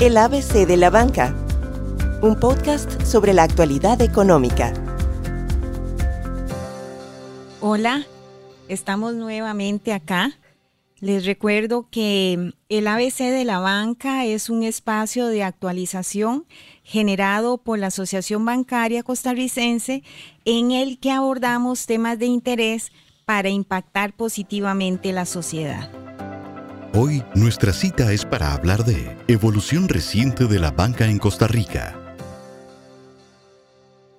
El ABC de la Banca, un podcast sobre la actualidad económica. Hola, estamos nuevamente acá. Les recuerdo que el ABC de la Banca es un espacio de actualización generado por la Asociación Bancaria Costarricense en el que abordamos temas de interés para impactar positivamente la sociedad. Hoy nuestra cita es para hablar de evolución reciente de la banca en Costa Rica.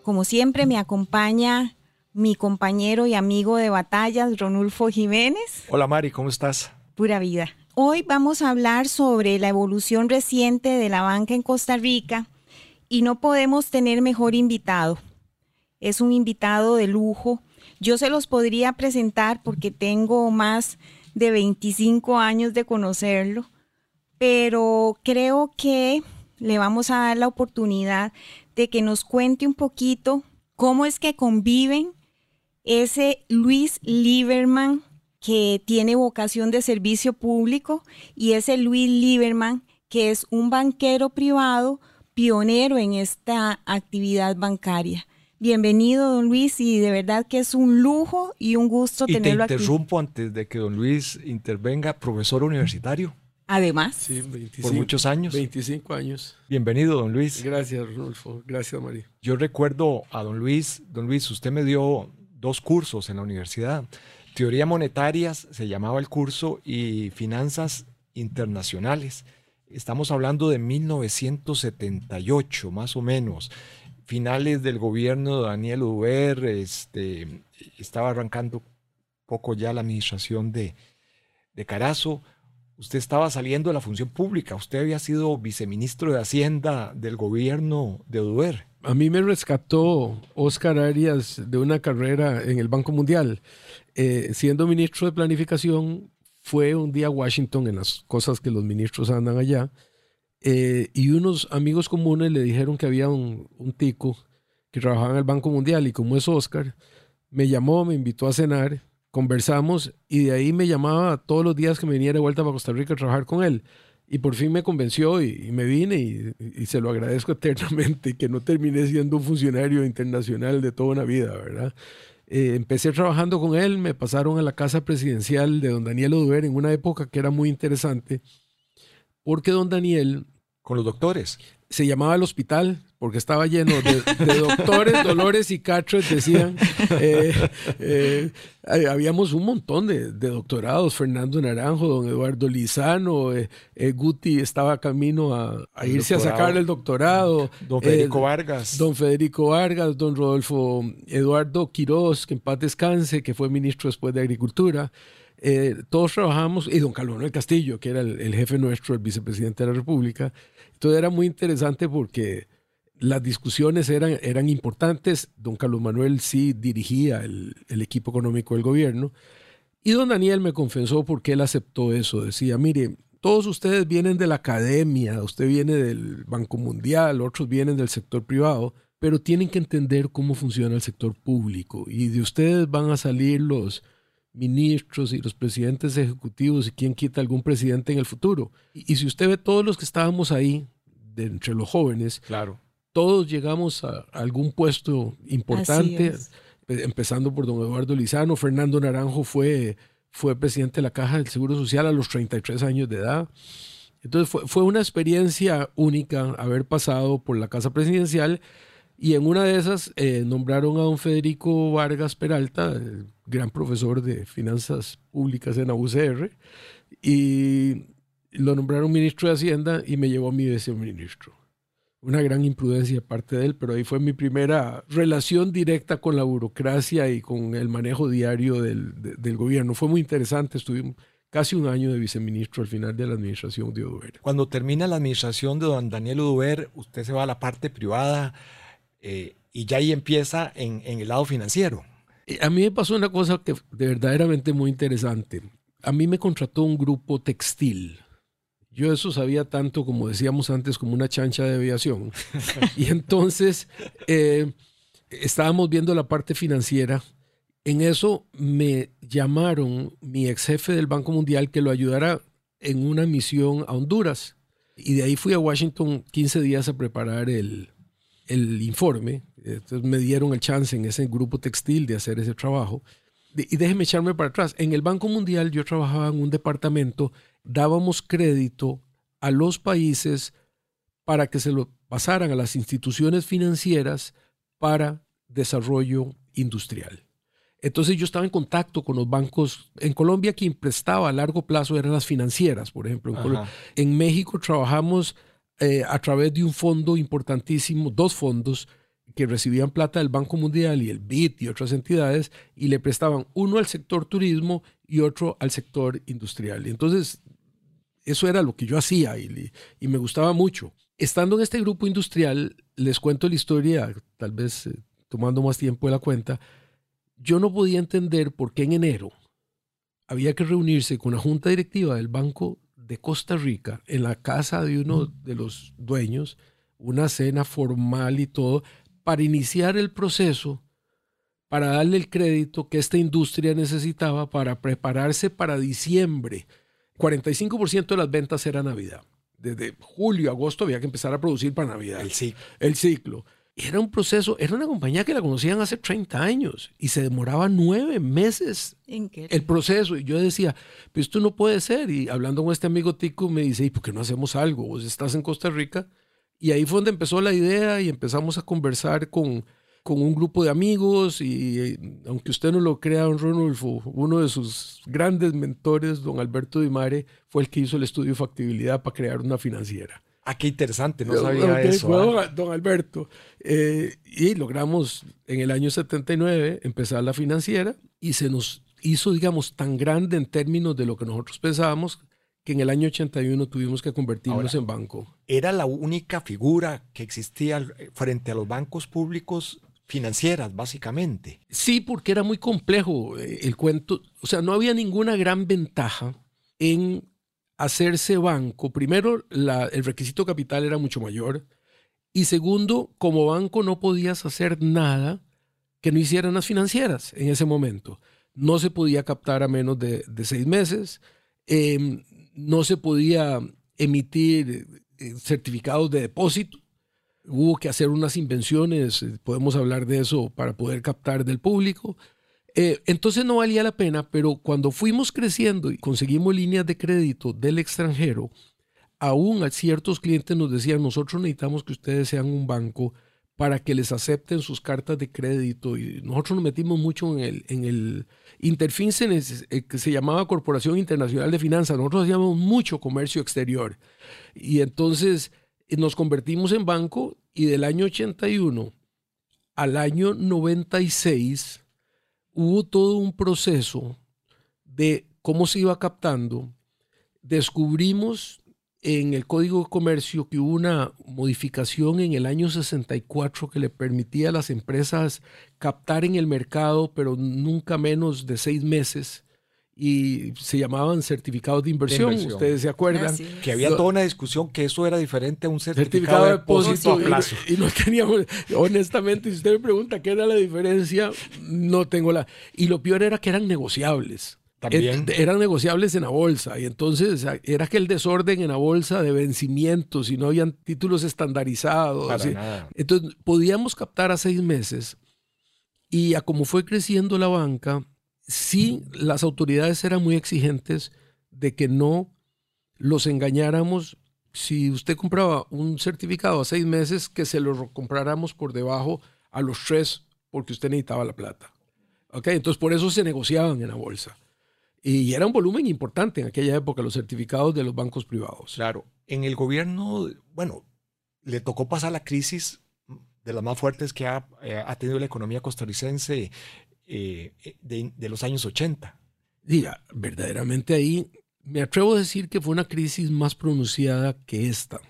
Como siempre me acompaña mi compañero y amigo de batallas, Ronulfo Jiménez. Hola Mari, ¿cómo estás? Pura vida. Hoy vamos a hablar sobre la evolución reciente de la banca en Costa Rica y no podemos tener mejor invitado. Es un invitado de lujo. Yo se los podría presentar porque tengo más de 25 años de conocerlo, pero creo que le vamos a dar la oportunidad de que nos cuente un poquito cómo es que conviven ese Luis Lieberman que tiene vocación de servicio público y ese Luis Lieberman que es un banquero privado pionero en esta actividad bancaria. Bienvenido, don Luis, y de verdad que es un lujo y un gusto tenerlo aquí. Te interrumpo antes de que don Luis intervenga, profesor universitario. Además. Sí, 25, por muchos años. 25 años. Bienvenido, don Luis. Gracias, Rodolfo. Gracias, María. Yo recuerdo a don Luis. Don Luis, usted me dio dos cursos en la universidad. Teoría monetarias se llamaba el curso y finanzas internacionales. Estamos hablando de 1978, más o menos finales del gobierno de Daniel Uber, este, estaba arrancando poco ya la administración de, de Carazo. Usted estaba saliendo de la función pública, usted había sido viceministro de Hacienda del gobierno de Uber. A mí me rescató Oscar Arias de una carrera en el Banco Mundial. Eh, siendo ministro de Planificación, fue un día a Washington en las cosas que los ministros andan allá eh, y unos amigos comunes le dijeron que había un, tico que trabajaba en el Banco Mundial y como es Oscar, me llamó, me invitó a cenar, conversamos y de ahí me llamaba todos los días que me viniera de vuelta para Costa Rica a trabajar con él. Y por fin me convenció y, me vine y, se lo agradezco eternamente que no terminé siendo un funcionario internacional de toda una vida, ¿verdad? Eh, empecé trabajando con él, me pasaron a la casa presidencial de don Daniel Oduber en una época que era muy interesante porque don Daniel... Con los doctores. Se llamaba el hospital porque estaba lleno de, doctores, dolores y cachos, decían. Eh, eh, habíamos un montón de, doctorados, Fernando Naranjo, don Eduardo Lizano, eh, Guti estaba camino a, irse a sacar el doctorado. Don Federico Vargas. Don Federico Vargas, don Rodolfo Eduardo Quiroz, que en paz descanse, que fue ministro después de Agricultura. Eh, todos trabajamos, y don Carlos Manuel Castillo, que era el, jefe nuestro, el vicepresidente de la República. Entonces era muy interesante porque las discusiones eran, eran importantes. Don Carlos Manuel sí dirigía el, el equipo económico del gobierno. Y don Daniel me confesó por qué él aceptó eso. Decía, mire, todos ustedes vienen de la academia, usted viene del Banco Mundial, otros vienen del sector privado, pero tienen que entender cómo funciona el sector público. Y de ustedes van a salir los ministros y los presidentes ejecutivos y quién quita algún presidente en el futuro. Y, si usted ve todos los que estábamos ahí, de entre los jóvenes, claro. todos llegamos a, algún puesto importante, empezando por don Eduardo Lizano, Fernando Naranjo fue, fue presidente de la Caja del Seguro Social a los 33 años de edad. Entonces fue, fue una experiencia única haber pasado por la Casa Presidencial y en una de esas eh, nombraron a don Federico Vargas Peralta, el gran profesor de finanzas públicas en la UCR, y lo nombraron ministro de Hacienda y me llevó a mi viceministro. Una gran imprudencia de parte de él, pero ahí fue mi primera relación directa con la burocracia y con el manejo diario del, del gobierno. Fue muy interesante, estuve casi un año de viceministro al final de la administración de Oduber. Cuando termina la administración de don Daniel Oduber, usted se va a la parte privada eh, y ya ahí empieza en, el lado financiero. A mí me pasó una cosa que de verdaderamente muy interesante. A mí me contrató un grupo textil. Yo eso sabía tanto, como decíamos antes, como una chancha de aviación. y entonces eh, estábamos viendo la parte financiera. En eso me llamaron mi ex jefe del Banco Mundial que lo ayudara en una misión a Honduras. Y de ahí fui a Washington 15 días a preparar el, el informe. Entonces me dieron el chance en ese grupo textil de hacer ese trabajo. Y déjeme echarme para atrás. En el Banco Mundial yo trabajaba en un departamento, dábamos crédito a los países para que se lo pasaran a las instituciones financieras para desarrollo industrial. Entonces yo estaba en contacto con los bancos. En Colombia quien prestaba a largo plazo eran las financieras, por ejemplo. En, México trabajamos eh, a través de un fondo importantísimo, dos fondos que recibían plata del Banco Mundial y el BID y otras entidades y le prestaban uno al sector turismo y otro al sector industrial. Entonces eso era lo que yo hacía y, y me gustaba mucho. Estando en este grupo industrial, les cuento la historia, tal vez eh, tomando más tiempo de la cuenta, yo no podía entender por qué en enero había que reunirse con la junta directiva del Banco de Costa Rica en la casa de uno de los dueños, una cena formal y todo, para iniciar el proceso, para darle el crédito que esta industria necesitaba para prepararse para diciembre. 45% de las ventas era Navidad. Desde julio, agosto había que empezar a producir para Navidad. El ciclo. El ciclo era un proceso, era una compañía que la conocían hace 30 años y se demoraba nueve meses el proceso. Y yo decía, pues esto no puede ser. Y hablando con este amigo Tico me dice, ¿y por qué no hacemos algo? Vos estás en Costa Rica. Y ahí fue donde empezó la idea y empezamos a conversar con, con un grupo de amigos y aunque usted no lo crea, don Ronulfo, uno de sus grandes mentores, don Alberto Dimare, fue el que hizo el estudio de factibilidad para crear una financiera. Ah, qué interesante, no sabía eso. ¿ah? don, Alberto. Eh, y logramos en el año 79 empezar la financiera y se nos hizo, digamos, tan grande en términos de lo que nosotros pensábamos que en el año 81 tuvimos que convertirnos en banco. Era la única figura que existía frente a los bancos públicos financieras, básicamente. Sí, porque era muy complejo eh, el cuento. O sea, no había ninguna gran ventaja en hacerse banco, primero el requisito capital era mucho mayor y segundo, como banco no podías hacer nada que no hicieran las financieras en ese momento. No se podía captar a menos de, seis meses, em, no se podía emitir eh, certificados de depósito, hubo que hacer unas invenciones, eh, podemos hablar de eso para poder captar del público. Eh, entonces no valía la pena, pero cuando fuimos creciendo y conseguimos líneas de crédito del extranjero, aún a ciertos clientes nos decían, nosotros necesitamos que ustedes sean un banco para que les acepten sus cartas de crédito. Y nosotros nos metimos mucho en el, en el eh, que se llamaba Corporación Internacional de Finanzas. Nosotros hacíamos mucho comercio exterior. Y entonces eh, nos convertimos en banco y del año 81 al año 96 hubo todo un proceso de cómo se iba captando. Descubrimos en el Código de Comercio que hubo una modificación en el año 64 que le permitía a las empresas captar en el mercado, pero nunca menos de seis meses y se llamaban certificados de inversión, ustedes se acuerdan. Que había toda una discusión que eso era diferente a un certificado, de depósito a plazo. Y, no teníamos, honestamente, si usted me pregunta qué era la diferencia, no tengo la... Y lo peor era que eran negociables. También. eran negociables en la bolsa y entonces era aquel desorden en la bolsa de vencimientos y no habían títulos estandarizados. Entonces podíamos captar a seis meses y a como fue creciendo la banca, sí las autoridades eran muy exigentes de que no los engañáramos. Si usted compraba un certificado a seis meses, que se lo compráramos por debajo a los tres porque usted necesitaba la plata. ¿Okay? Entonces por eso se negociaban en la bolsa. Y era un volumen importante en aquella época los certificados de los bancos privados. Claro, en el gobierno, bueno, le tocó pasar la crisis de las más fuertes que ha, eh, ha tenido la economía costarricense eh, eh, de, los años 80. Diga, verdaderamente ahí me atrevo a decir que fue una crisis más pronunciada que esta.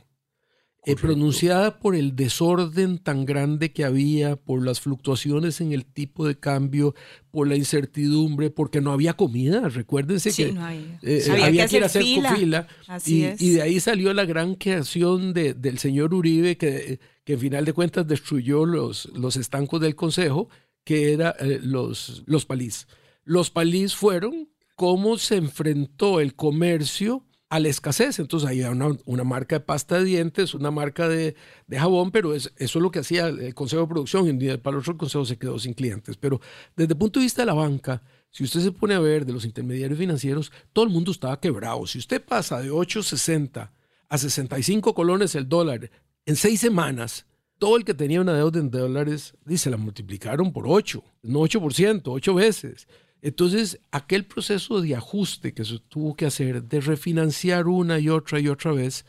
Eh, pronunciada por el desorden tan grande que había, por las fluctuaciones en el tipo de cambio, por la incertidumbre, porque no había comida. Recuérdense que, había. que, ir a hacer fila. y, y, de ahí salió la gran creación de, del señor Uribe, que, que en final de cuentas destruyó los, los estancos del Consejo que eran eh, los, los palís. Los palís fueron cómo se enfrentó el comercio a la escasez. Entonces ahí una, una marca de pasta de dientes, una marca de, de jabón, pero es, eso es lo que hacía el Consejo de Producción y para el otro Consejo se quedó sin clientes. Pero desde el punto de vista de la banca, si usted se pone a ver de los intermediarios financieros, todo el mundo estaba quebrado. Si usted pasa de 8.60 a 65 colones el dólar en seis semanas, todo el que tenía una deuda en dólares, dice, la multiplicaron por 8, no 8%, 8 veces. Entonces, aquel proceso de ajuste que se tuvo que hacer, de refinanciar una y otra y otra vez,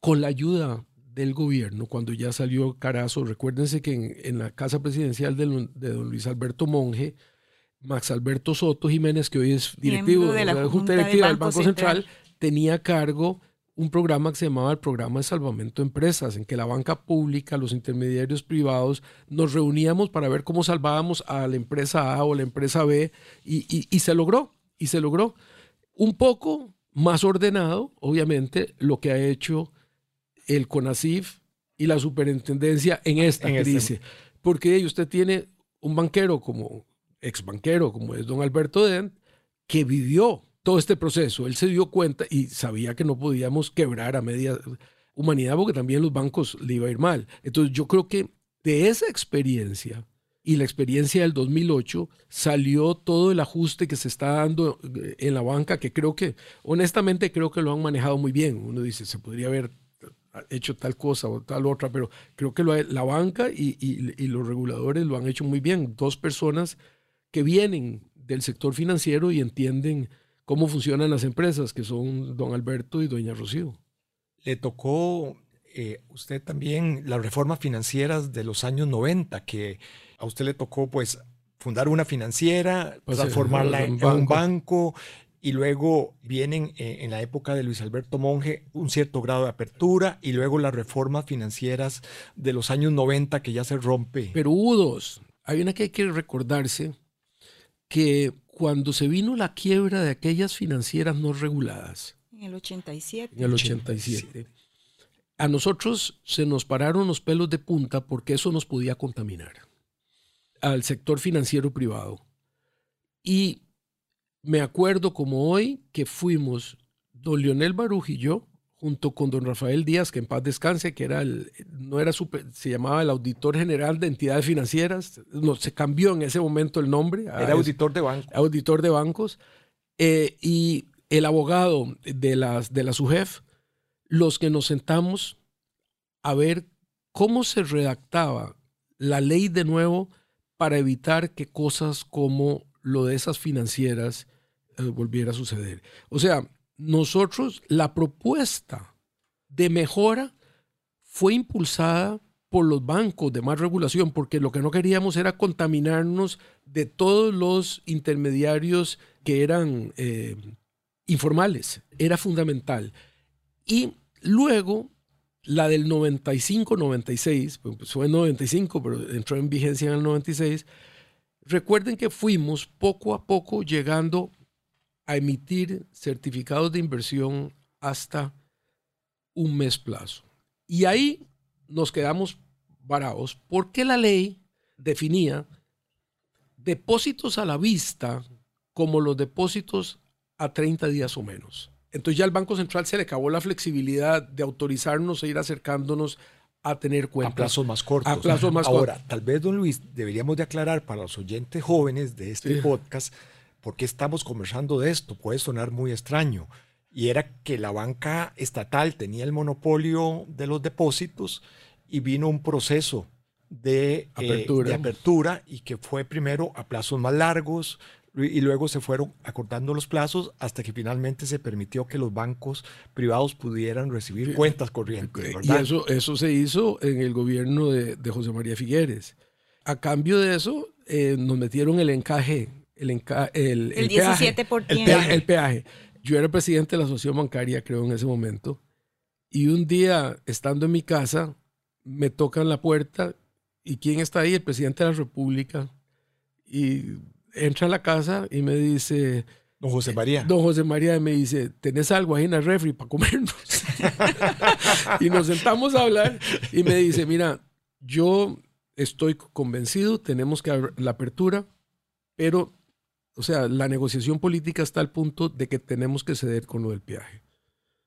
con la ayuda del gobierno, cuando ya salió Carazo, recuérdense que en, la casa presidencial de, don Luis Alberto Monge, Max Alberto Soto Jiménez, que hoy es directivo de la, Junta Directiva del Banco, Central, tenía cargo un programa que se llamaba el Programa de Salvamento de Empresas, en que la banca pública, los intermediarios privados, nos reuníamos para ver cómo salvábamos a la empresa A o la empresa B y, se logró, y se logró. Un poco más ordenado, obviamente, lo que ha hecho el CONACIF y la superintendencia en esta en este crisis. Porque usted tiene un banquero como ex banquero, como es don Alberto Dent, que vivió todo este proceso. Él se dio cuenta y sabía que no podíamos quebrar a media humanidad porque también los bancos le iba a ir mal. Entonces yo creo que de esa experiencia y la experiencia del 2008 salió todo el ajuste que se está dando eh, en la banca, que creo que, honestamente, creo que lo han manejado muy bien. Uno dice, se podría haber hecho tal cosa o tal otra, pero creo que la banca y, y los reguladores lo han hecho muy bien. Dos personas que vienen del sector financiero y entienden cómo funcionan las empresas, que son don Alberto y doña Rocío. Le tocó eh, usted también las reformas financieras de los años 90, que a usted le tocó pues fundar una financiera, pues, transformarla en, un banco y luego vienen eh, en la época de Luis Alberto Monge un cierto grado de apertura y luego las reformas financieras de los años 90 que ya se rompe. Pero hubo dos. Hay una que hay que recordarse que cuando se vino la quiebra de aquellas financieras no reguladas. En el 87. En el 87. A nosotros se nos pararon los pelos de punta porque eso nos podía contaminar al sector financiero privado. Y me acuerdo como hoy que fuimos don Leonel Baruj y yo junto con don Rafael Díaz, que en paz descanse, que era el, no era se llamaba el auditor general de entidades financieras, no, se cambió en ese momento el nombre. Era auditor de bancos. Auditor de bancos. Eh, y el abogado de, las, de la SUGEF, los que nos sentamos a ver cómo se redactaba la ley de nuevo para evitar que cosas como lo de esas financieras eh, volviera a suceder. O sea, nosotros, la propuesta de mejora fue impulsada por los bancos de más regulación, porque lo que no queríamos era contaminarnos de todos los intermediarios que eran eh, informales. Era fundamental. Y luego, la del 95-96, pues fue en 95, pero entró en vigencia en el 96, recuerden que fuimos poco a poco llegando a emitir certificados de inversión hasta un mes plazo. Y ahí nos quedamos varados porque la ley definía depósitos a la vista como los depósitos a 30 días o menos. Entonces ya al Banco Central se le acabó la flexibilidad de autorizarnos a ir acercándonos a tener cuenta. A plazos más cortos. A plazos más Ahora, tal vez, don Luis, deberíamos de aclarar para los oyentes jóvenes de este podcast ¿por qué estamos conversando de esto? Puede sonar muy extraño. Y era que la banca estatal tenía el monopolio de los depósitos y vino un proceso de eh, apertura, y que fue primero a plazos más largos y luego se fueron acortando los plazos hasta que finalmente se permitió que los bancos privados pudieran recibir cuentas corrientes. Y eso, eso se hizo en el gobierno de, José María Figueres. A cambio de eso, eh, nos metieron el encaje el, el, el, 17 peaje, el, peaje. Yo era presidente de la asociación bancaria, creo, en ese momento. Y un día, estando en mi casa, me tocan la puerta. ¿Y quién está ahí? El presidente de la República. Y entra a la casa y me dice... Don José María. Don José María me dice, ¿tenés algo ahí en el refri para comernos? y nos sentamos a hablar y me dice, mira, yo estoy convencido, tenemos que abrir la apertura, pero o sea, la negociación política está al punto de que tenemos que ceder con lo del peaje.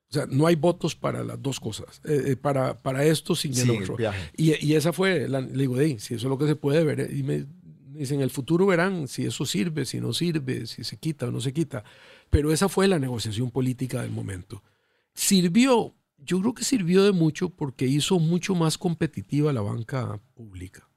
O sea, no hay votos para las dos cosas, eh, eh, para, para esto sin el otro. y, y, esa fue, la, le digo, si eso es lo que se puede ver. Eh", y me dicen, en el futuro verán si eso sirve, si no sirve, si se quita o no se quita. Pero esa fue la negociación política del momento. Sirvió, yo creo que sirvió de mucho porque hizo mucho más competitiva la banca pública.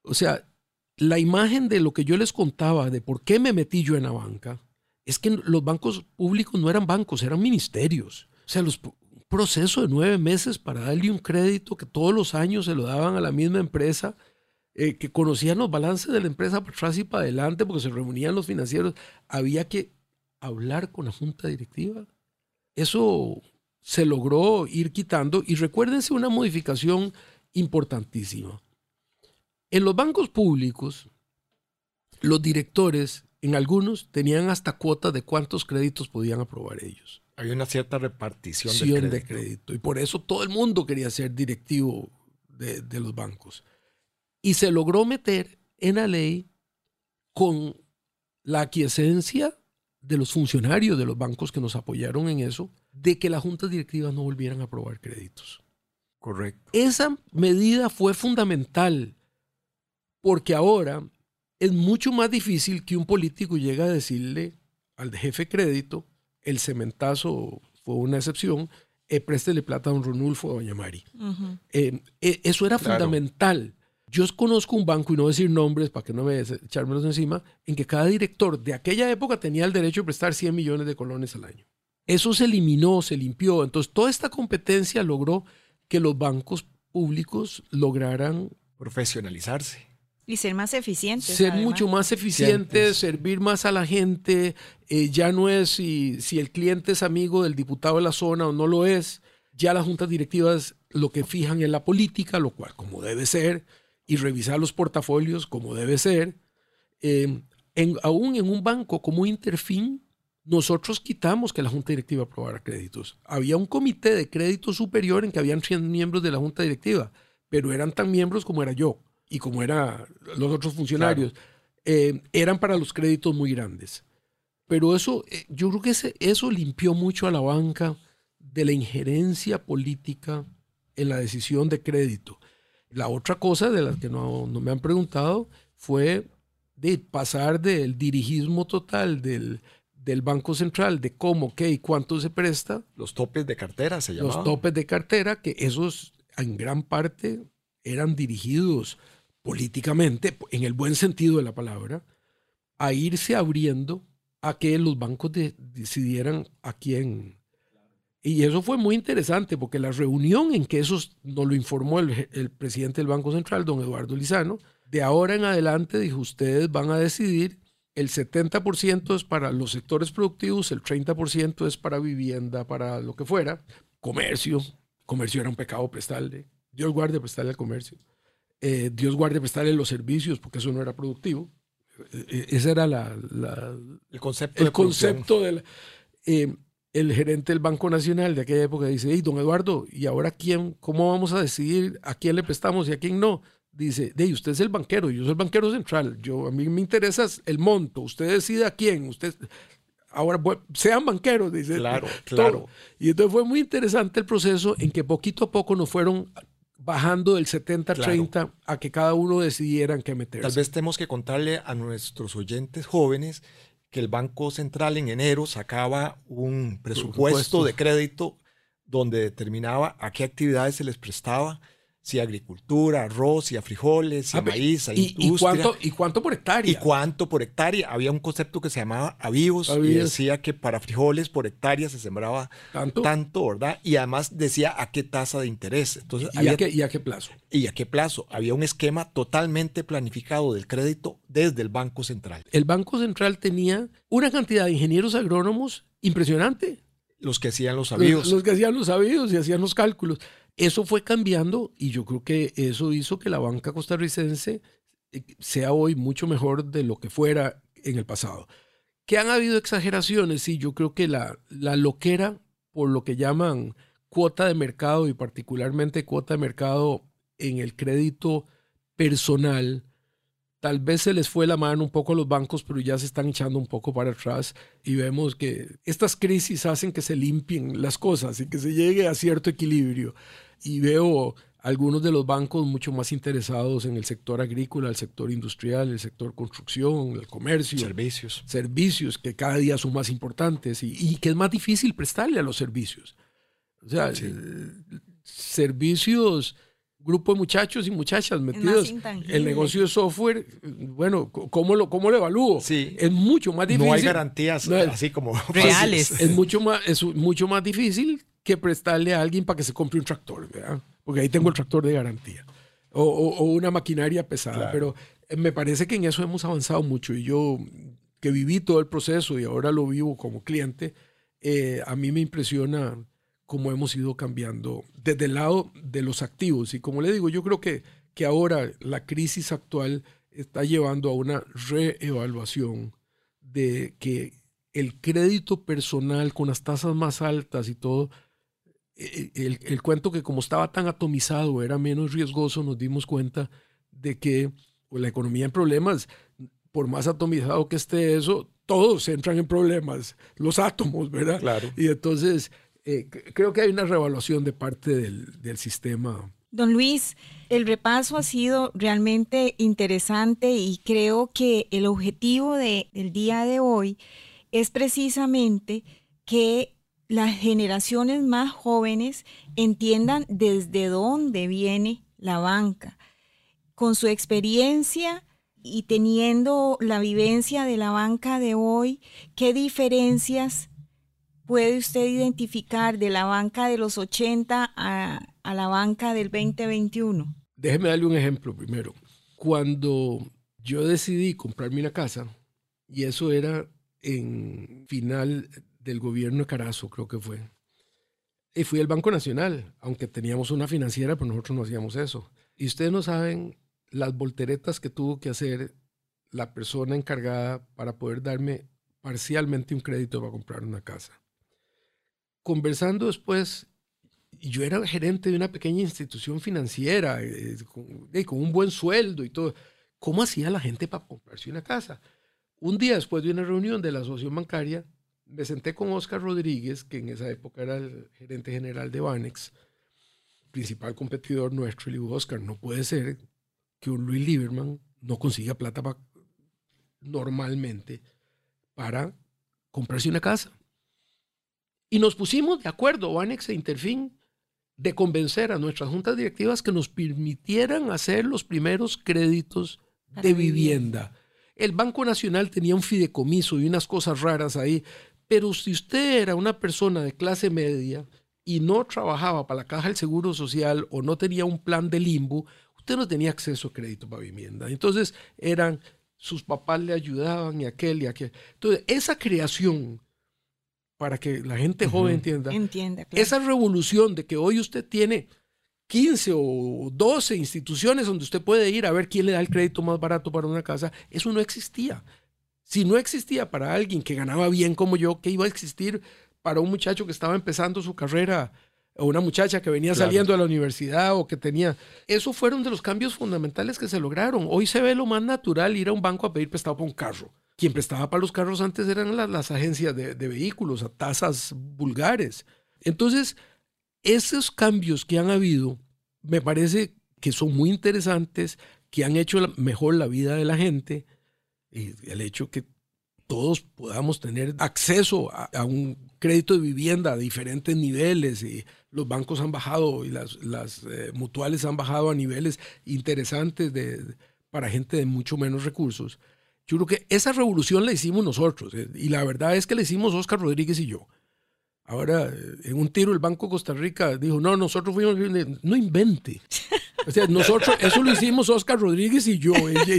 O sea, la imagen de lo que yo les contaba de por qué me metí yo en la banca, es que los bancos públicos no eran bancos, eran ministerios. O sea, los proceso de nueve meses para darle un crédito que todos los años se lo daban a la misma empresa, eh, que conocían los balances de la empresa para atrás y para adelante porque se reunían los financieros. Había que hablar con la junta directiva. Eso se logró ir quitando y recuérdense una modificación importantísima. En los bancos públicos, los directores en algunos tenían hasta cuota de cuántos créditos podían aprobar ellos. Había una cierta repartición de crédito. Y por eso todo el mundo quería ser directivo de, de los bancos. Y se logró meter en la ley con la aquiescencia de los funcionarios de los bancos que nos apoyaron en eso, de que las juntas directivas no volvieran a aprobar créditos. Correcto. Esa medida fue fundamental porque ahora es mucho más difícil que un político llegue a decirle al jefe crédito, el cementazo fue una excepción, eh, préstele plata a don Ronulfo o a doña Mari. Eh, eh, eso era fundamental. Yo conozco un banco, y no decir nombres para que no me echármelos encima, en que cada director de aquella época tenía el derecho de prestar 100 millones de colones al año. Eso se eliminó, se limpió. Entonces, toda esta competencia logró que los bancos públicos lograran profesionalizarse. Y ser más eficientes. Ser mucho más eficientes, servir más a la gente. Eh, ya no es si, si el cliente es amigo del diputado de la zona o no lo es. Ya las juntas directivas lo que fijan en la política, lo cual como debe ser, y revisar los portafolios como debe ser. Eh, en, aún en un banco como Interfin, nosotros quitamos que la junta directiva aprobara créditos. Había un comité de crédito superior en que habían 100 miembros de la junta directiva, pero eran tan miembros como era yo y como eran los otros funcionarios, eh, eran para los créditos muy grandes. Pero eso, eh, yo creo que eso limpió mucho a la banca de la injerencia política en la decisión de crédito. La otra cosa de la que no, no me han preguntado fue de pasar del dirigismo total del, del Banco Central, de cómo, qué y cuánto se presta. Los topes de cartera se llamaban. Los topes de cartera, que esos en gran parte eran dirigidos políticamente, en el buen sentido de la palabra, a irse abriendo a que los bancos decidieran a quién. Y eso fue muy interesante porque la reunión en que eso nos lo informó el, el, presidente del Banco Central, don Eduardo Lizano, de ahora en adelante dijo, ustedes van a decidir, el 70% es para los sectores productivos, el 30% es para vivienda, para lo que fuera, comercio, comercio era un pecado prestarle, Dios guarde prestarle al comercio. Eh, Dios guarde prestarle los servicios, porque eso no era productivo. Eh, eh, ese era la, el concepto. El concepto del... el gerente del Banco Nacional de aquella época dice, hey, don Eduardo, ¿y ahora quién, cómo vamos a decidir a quién le prestamos y a quién no? Dice, hey, usted es el banquero, yo soy el banquero central, yo, a mí me interesa el monto, usted decide a quién, usted, ahora sean banqueros, dice. Claro, claro. Y entonces fue muy interesante el proceso en que poquito a poco nos fueron bajando del 70-30 a que cada uno decidiera en qué meterse. Tal vez tenemos que contarle a nuestros oyentes jóvenes que el Banco Central en enero sacaba un presupuesto de crédito donde determinaba a qué actividades se les prestaba si agricultura, arroz, si a frijoles, si a ah, maíz, a y, industria. ¿y cuánto, ¿Y cuánto por hectárea? ¿Y cuánto por hectárea? Había un concepto que se llamaba avivos, y decía que para frijoles por hectárea se sembraba tanto, ¿verdad? Y además decía a qué tasa de interés. Entonces, ¿Y, a qué, ¿Y a qué plazo? Y a qué plazo. Había un esquema totalmente planificado del crédito desde el Banco Central. El Banco Central tenía una cantidad de ingenieros agrónomos impresionante. Los que hacían los avivos. los que hacían los avivos y hacían los cálculos. Eso fue cambiando y yo creo que eso hizo que la banca costarricense eh, sea hoy mucho mejor de lo que fuera en el pasado. Que han habido exageraciones, sí, yo creo que la, la loquera por lo que llaman cuota de mercado y particularmente cuota de mercado en el crédito personal tal vez se les fue la mano un poco a los bancos, pero ya se están echando un poco para atrás y vemos que estas crisis hacen que se limpien las cosas y que se llegue a cierto equilibrio. Y veo algunos de los bancos mucho más interesados en el sector agrícola, el sector industrial, el sector construcción, el comercio. Servicios. Servicios que cada día son más importantes y, que es más difícil prestarle a los servicios. O sea, eh, servicios grupo de muchachos y muchachas metidos. El negocio de software, bueno, ¿cómo lo, cómo lo evalúo? Sí. Es mucho más difícil. No hay garantías así como reales. Es, mucho más, es mucho más difícil que prestarle a alguien para que se compre un tractor, ¿verdad? Porque ahí tengo el tractor de garantía. O, o, una maquinaria pesada. Pero eh, me parece que en eso hemos avanzado mucho. Y yo, que viví todo el proceso y ahora lo vivo como cliente, eh, a mí me impresiona cómo hemos ido cambiando desde el lado de los activos. Y como le digo, yo creo que, que ahora la crisis actual está llevando a una reevaluación de que el crédito personal con las tasas más altas y todo, e, e, el, el, cuento que como estaba tan atomizado era menos riesgoso, nos dimos cuenta de que pues, la economía en problemas, por más atomizado que esté eso, todos entran en problemas, los átomos, ¿verdad? Claro. Y entonces eh, creo que hay una revaluación de parte del, del sistema. Don Luis, el repaso ha sido realmente interesante y creo que el objetivo de, del día de hoy es precisamente que las generaciones más jóvenes entiendan desde dónde viene la banca. Con su experiencia y teniendo la vivencia de la banca de hoy, qué diferencias puede usted identificar de la banca de los 80 a, la banca del 2021? Déjeme darle un ejemplo primero. Cuando yo decidí comprarme una casa, y eso era en final del gobierno de Carazo, creo que fue, y fui al Banco Nacional, aunque teníamos una financiera, pero nosotros no hacíamos eso. Y ustedes no saben las volteretas que tuvo que hacer la persona encargada para poder darme parcialmente un crédito para comprar una casa conversando después, yo era gerente de una pequeña institución financiera, eh, con, un buen sueldo y todo. ¿Cómo hacía la gente para comprarse una casa? Un día después de una reunión de la asociación bancaria, me senté con Oscar Rodríguez, que en esa época era el gerente general de Banex, principal competidor nuestro, y le digo, Oscar, no puede ser que un Luis Lieberman no consiga plata normalmente para comprarse una casa. Y nos pusimos de acuerdo, Anex e Interfin, de convencer a nuestras juntas directivas que nos permitieran hacer los primeros créditos de vivienda. El Banco Nacional tenía un fideicomiso y unas cosas raras ahí, pero si usted era una persona de clase media y no trabajaba para la Caja del Seguro Social o no tenía un plan de limbo, usted no tenía acceso a crédito para vivienda. Entonces eran, sus papás le ayudaban y aquel y aquel. Entonces, esa creación para que la gente joven entienda. Entienda, Esa revolución de que hoy usted tiene 15 o 12 instituciones donde usted puede ir a ver quién le da el crédito más barato para una casa, eso no existía. Si no existía para alguien que ganaba bien como yo, ¿qué iba a existir para un muchacho que estaba empezando su carrera o una muchacha que venía saliendo de la universidad o que tenía... Esos fueron de los cambios fundamentales que se lograron. Hoy se ve lo más natural ir a un banco a pedir prestado para un carro. Quien prestaba para los carros antes eran las, agencias de, vehículos a tasas vulgares. Entonces, esos cambios que han habido me parece que son muy interesantes, que han hecho mejor la vida de la gente y el hecho que todos podamos tener acceso a, un crédito de vivienda a diferentes niveles y los bancos han bajado y las, eh, mutuales han bajado a niveles interesantes de, para gente de mucho menos recursos. Yo creo que esa revolución la hicimos nosotros eh, y la verdad es que la hicimos Oscar Rodríguez y yo. Ahora, eh, en un tiro el Banco Costa Rica dijo, no, nosotros fuimos, no invente. O sea, nosotros, eso lo hicimos Oscar Rodríguez y yo.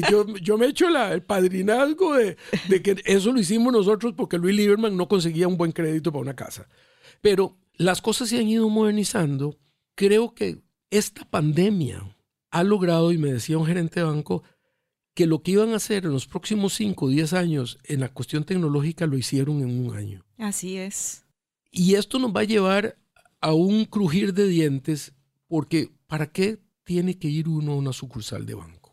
yo, yo me echo la, el padrinazgo de, de, que eso lo hicimos nosotros porque Luis Lieberman no conseguía un buen crédito para una casa. Pero las cosas se han ido modernizando. Creo que esta pandemia ha logrado, y me decía un gerente de banco, que lo que iban a hacer en los próximos 5 o 10 años en la cuestión tecnológica lo hicieron en un año. Así es. Y esto nos va a llevar a un crujir de dientes porque ¿para qué tiene que ir uno a una sucursal de banco?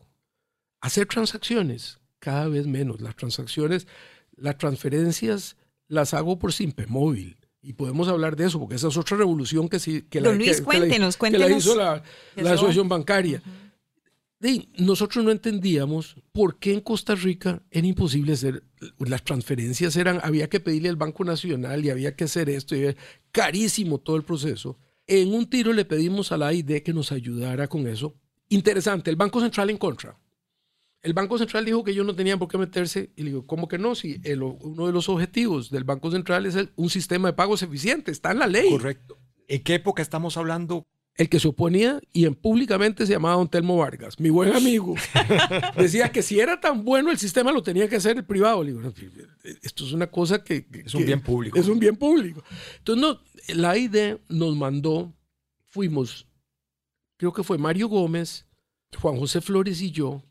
hacer transacciones, cada vez menos. Las transacciones, las transferencias las hago por Simpe Móvil. Y podemos hablar de eso, porque esa es otra revolución que, sí, que, la, Luis, cuéntenos, cuéntenos. hizo la, asociación bancaria. Nosotros no entendíamos por qué en Costa Rica era imposible hacer las transferencias eran había que pedirle al Banco Nacional y había que hacer esto y carísimo todo el proceso. En un tiro le pedimos a la AID que nos ayudara con eso. Interesante, el Banco Central en contra. El Banco Central dijo que ellos no tenían por qué meterse y le digo, ¿cómo que no? Si uno de los objetivos del Banco Central es un sistema de pagos eficiente, está en la ley. Correcto. ¿En qué época estamos hablando? El que se oponía y en públicamente se llamaba Don Telmo Vargas, mi buen amigo. Decía que si era tan bueno el sistema lo tenía que hacer el privado. Le digo, esto es una cosa que... Es un bien público. Es un bien público. Entonces, no, la idea nos mandó, fuimos, creo que fue Mario Gómez, Juan José Flores y yo,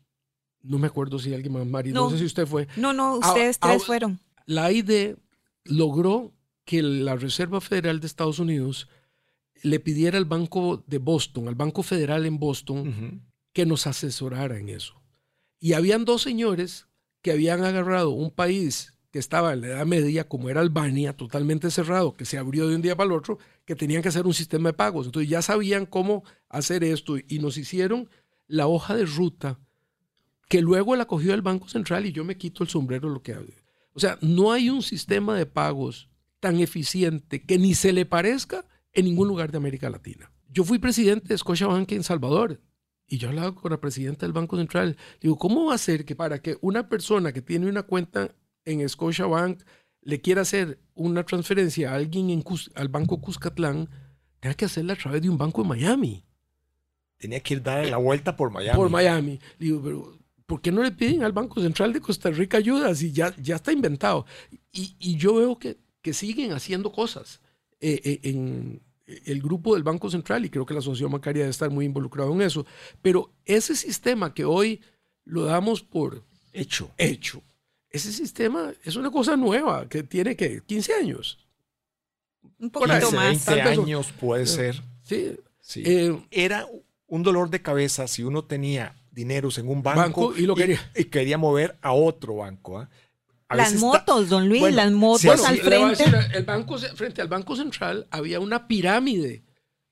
no me acuerdo si alguien más, Mari, no, sé si usted fue. No, no, ustedes tres fueron. La ID logró que la Reserva Federal de Estados Unidos le pidiera al Banco de Boston, al Banco Federal en Boston, que nos asesorara en eso. Y habían dos señores que habían agarrado un país que estaba en la Edad Media, como era Albania, totalmente cerrado, que se abrió de un día para el otro, que tenían que hacer un sistema de pagos. Entonces ya sabían cómo hacer esto y nos hicieron la hoja de ruta que luego la cogió el Banco Central y yo me quito el sombrero lo que O sea, no hay un sistema de pagos tan eficiente que ni se le parezca en ningún lugar de América Latina. Yo fui presidente de Scotiabank en Salvador y yo hablaba con la presidenta del Banco Central. Digo, ¿cómo va a ser que para que una persona que tiene una cuenta en Scotiabank le quiera hacer una transferencia a alguien en al Banco Cuscatlán, tenga que hacerla a través de un banco en Miami? Tenía que ir dar la vuelta por Miami. Por Miami. Digo, pero ¿por qué no le piden al Banco Central de Costa Rica ayuda si ya, ya está inventado? Y, yo veo que, que, siguen haciendo cosas eh, eh, en el grupo del Banco Central y creo que la asociación bancaria debe estar muy involucrado en eso. Pero ese sistema que hoy lo damos por hecho, hecho ese sistema es una cosa nueva que tiene que 15 años. Un poquito más. 20 años puede ser. Sí. sí. Eh, Era un dolor de cabeza si uno tenía dineros en un banco, y, lo quería. Y, quería mover a otro banco. ¿ah? Las motos, don Luis, las motos al frente. el banco, frente al Banco Central había una pirámide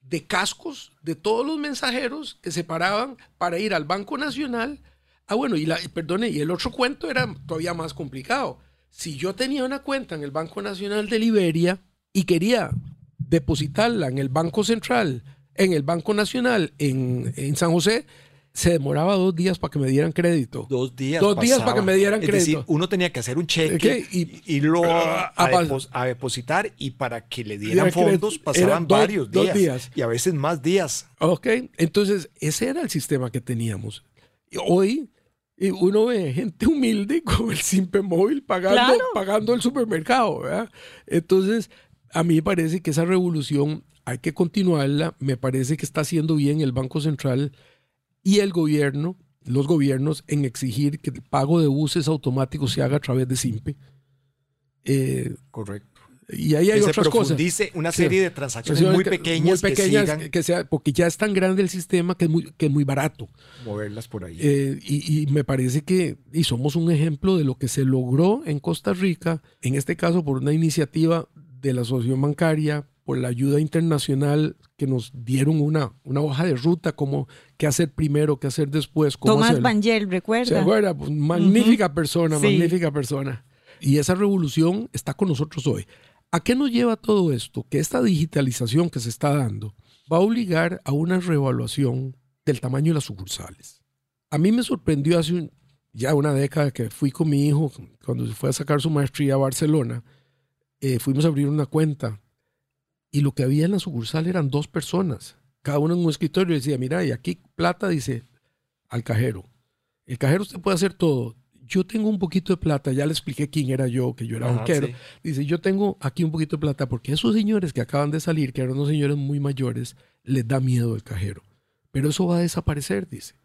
de cascos de todos los mensajeros que se paraban para ir al Banco Nacional. Ah, bueno, y la, perdone, y el otro cuento era todavía más complicado. Si yo tenía una cuenta en el Banco Nacional de Liberia y quería depositarla en el Banco Central, en el Banco Nacional en, en San José, se demoraba dos días para que me dieran crédito. Dos días. Dos días para que me dieran crédito. Es decir, uno tenía que hacer un cheque y irlo a, a, depositar y para que le dieran fondos pasaban varios días, días, Y a veces más días. Ok, entonces ese era el sistema que teníamos. Y hoy uno ve gente humilde con el simple móvil pagando, pagando el supermercado. ¿verdad? Entonces, a mí me parece que esa revolución hay que continuarla. Me parece que está haciendo bien el Banco Central y el gobierno, los gobiernos, en exigir que el pago de buses automáticos se haga a través de SIMPE. Eh, Correcto. Y ahí hay otras cosas. Dice una serie de transacciones muy pequeñas, muy pequeñas que, sea, porque ya es tan grande el sistema que es muy, que es muy barato. Moverlas por ahí. Eh, y, y, me parece que y somos un ejemplo de lo que se logró en Costa Rica, en este caso por una iniciativa de la Asociación Bancaria, por la ayuda internacional que nos dieron una, una hoja de ruta, como qué hacer primero, qué hacer después. Cómo Tomás Bangel, recuerda. ¿Se acuerda? Pues, magnífica persona, magnífica persona. Y esa revolución está con nosotros hoy. ¿A qué nos lleva todo esto? Que esta digitalización que se está dando va a obligar a una reevaluación del tamaño de las sucursales. A mí me sorprendió hace ya una década que fui con mi hijo, cuando se fue a sacar su maestría a Barcelona, eh, fuimos a abrir una cuenta y lo que había en la sucursal eran dos personas, cada uno en un escritorio. Y decía, mira, y aquí plata, dice, al cajero. El cajero usted puede hacer todo. Yo tengo un poquito de plata, ya le expliqué quién era yo, que yo era banquero. Dice, yo tengo aquí un poquito de plata porque esos señores que acaban de salir, que eran unos señores muy mayores, les da miedo el cajero. Pero eso va a desaparecer, dice.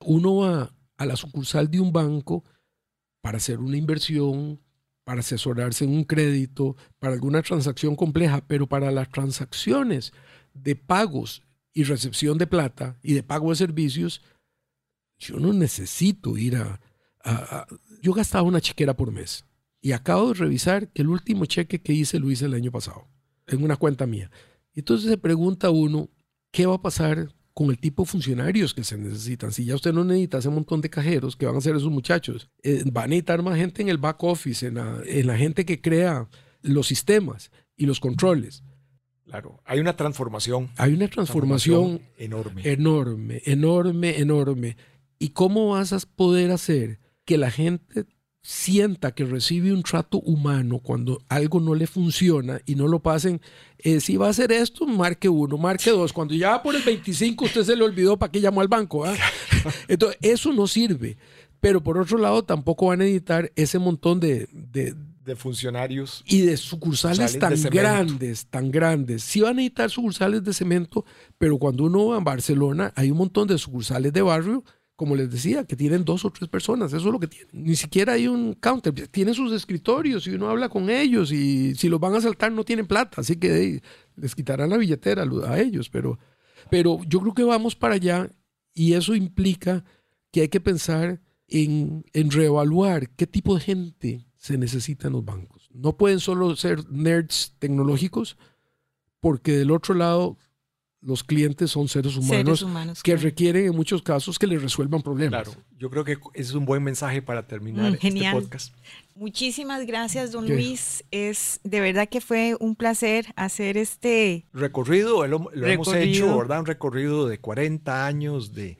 Uno va a la sucursal de un banco para hacer una inversión, para asesorarse en un crédito, para alguna transacción compleja, pero para las transacciones de pagos y recepción de plata y de pago de servicios, yo no necesito ir a, Yo gastaba una chequera por mes y acabo de revisar que el último cheque que hice lo hice el año pasado, en una cuenta mía. Entonces se pregunta uno, ¿qué va a pasar con el tipo de funcionarios que se necesitan. Si ya usted no necesita ese montón de cajeros, ¿qué van a hacer esos muchachos? Eh, van a necesitar más gente en el back office, en la, gente que crea los sistemas y los controles. Claro, hay una transformación. Hay una transformación, enorme. Enorme, enorme, enorme. ¿Y cómo vas a poder hacer que la gente sienta que recibe un trato humano cuando algo no le funciona y no lo pasen, eh, si va a hacer esto, marque uno, marque dos. Cuando ya va por el 25, usted se le olvidó para qué llamó al banco. ¿ah? Entonces, eso no sirve. Pero por otro lado, tampoco van a editar ese montón de, de, funcionarios. Y de sucursales tan grandes, tan grandes. Sí van a editar sucursales de cemento, pero cuando uno va a Barcelona, hay un montón de sucursales de barrio como les decía, que tienen dos o tres personas, eso es lo que tienen. Ni siquiera hay un counter, tienen sus escritorios y uno habla con ellos y si los van a saltar no tienen plata, así que les quitarán la billetera a ellos, pero, pero yo creo que vamos para allá y eso implica que hay que pensar en, en reevaluar qué tipo de gente se necesita en los bancos. No pueden solo ser nerds tecnológicos, porque del otro lado los clientes son seres humanos, que requieren en muchos casos que les resuelvan problemas. Claro, yo creo que ese es un buen mensaje para terminar mm, este podcast. Muchísimas gracias, don Luis. Es de verdad que fue un placer hacer este recorrido. Lo, hemos hecho, ¿verdad? Un recorrido de 40 años de,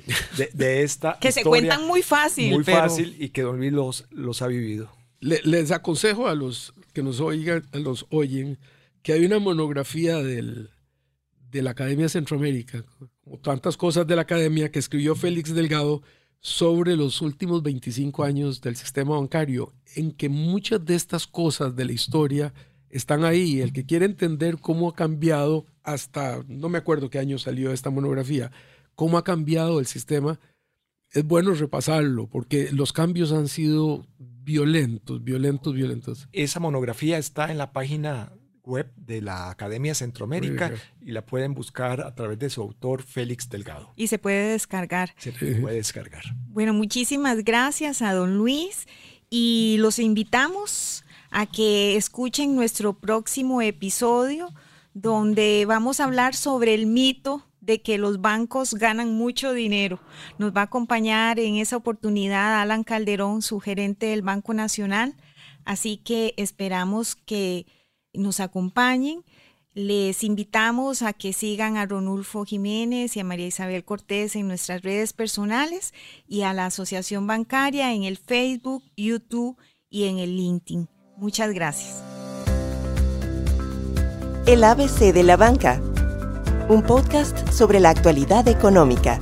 de, esta. que se cuentan muy fácil. Muy fácil y que don Luis los, los ha vivido. les aconsejo a los que nos oigan, a los oyen, que hay una monografía del de la Academia Centroamérica, como tantas cosas de la Academia que escribió Félix Delgado sobre los últimos 25 años del sistema bancario, en que muchas de estas cosas de la historia están ahí. El que quiere entender cómo ha cambiado hasta, no me acuerdo qué año salió esta monografía, cómo ha cambiado el sistema, es bueno repasarlo, porque los cambios han sido violentos, violentos, violentos. Esa monografía está en la página web de la Academia Centroamérica y la pueden buscar a través de su autor Félix Delgado. Y se puede descargar. Se puede descargar. Bueno, muchísimas gracias a don Luis y los invitamos a que escuchen nuestro próximo episodio donde vamos a hablar sobre el mito de que los bancos ganan mucho dinero. Nos va a acompañar en esa oportunidad Alan Calderón, su gerente del Banco Nacional. Así que esperamos que nos acompañen. Les invitamos a que sigan a Ronulfo Jiménez y a María Isabel Cortés en nuestras redes personales y a la Asociación Bancaria en el Facebook, YouTube y en el LinkedIn. Muchas gracias. El ABC de la banca, un podcast sobre la actualidad económica.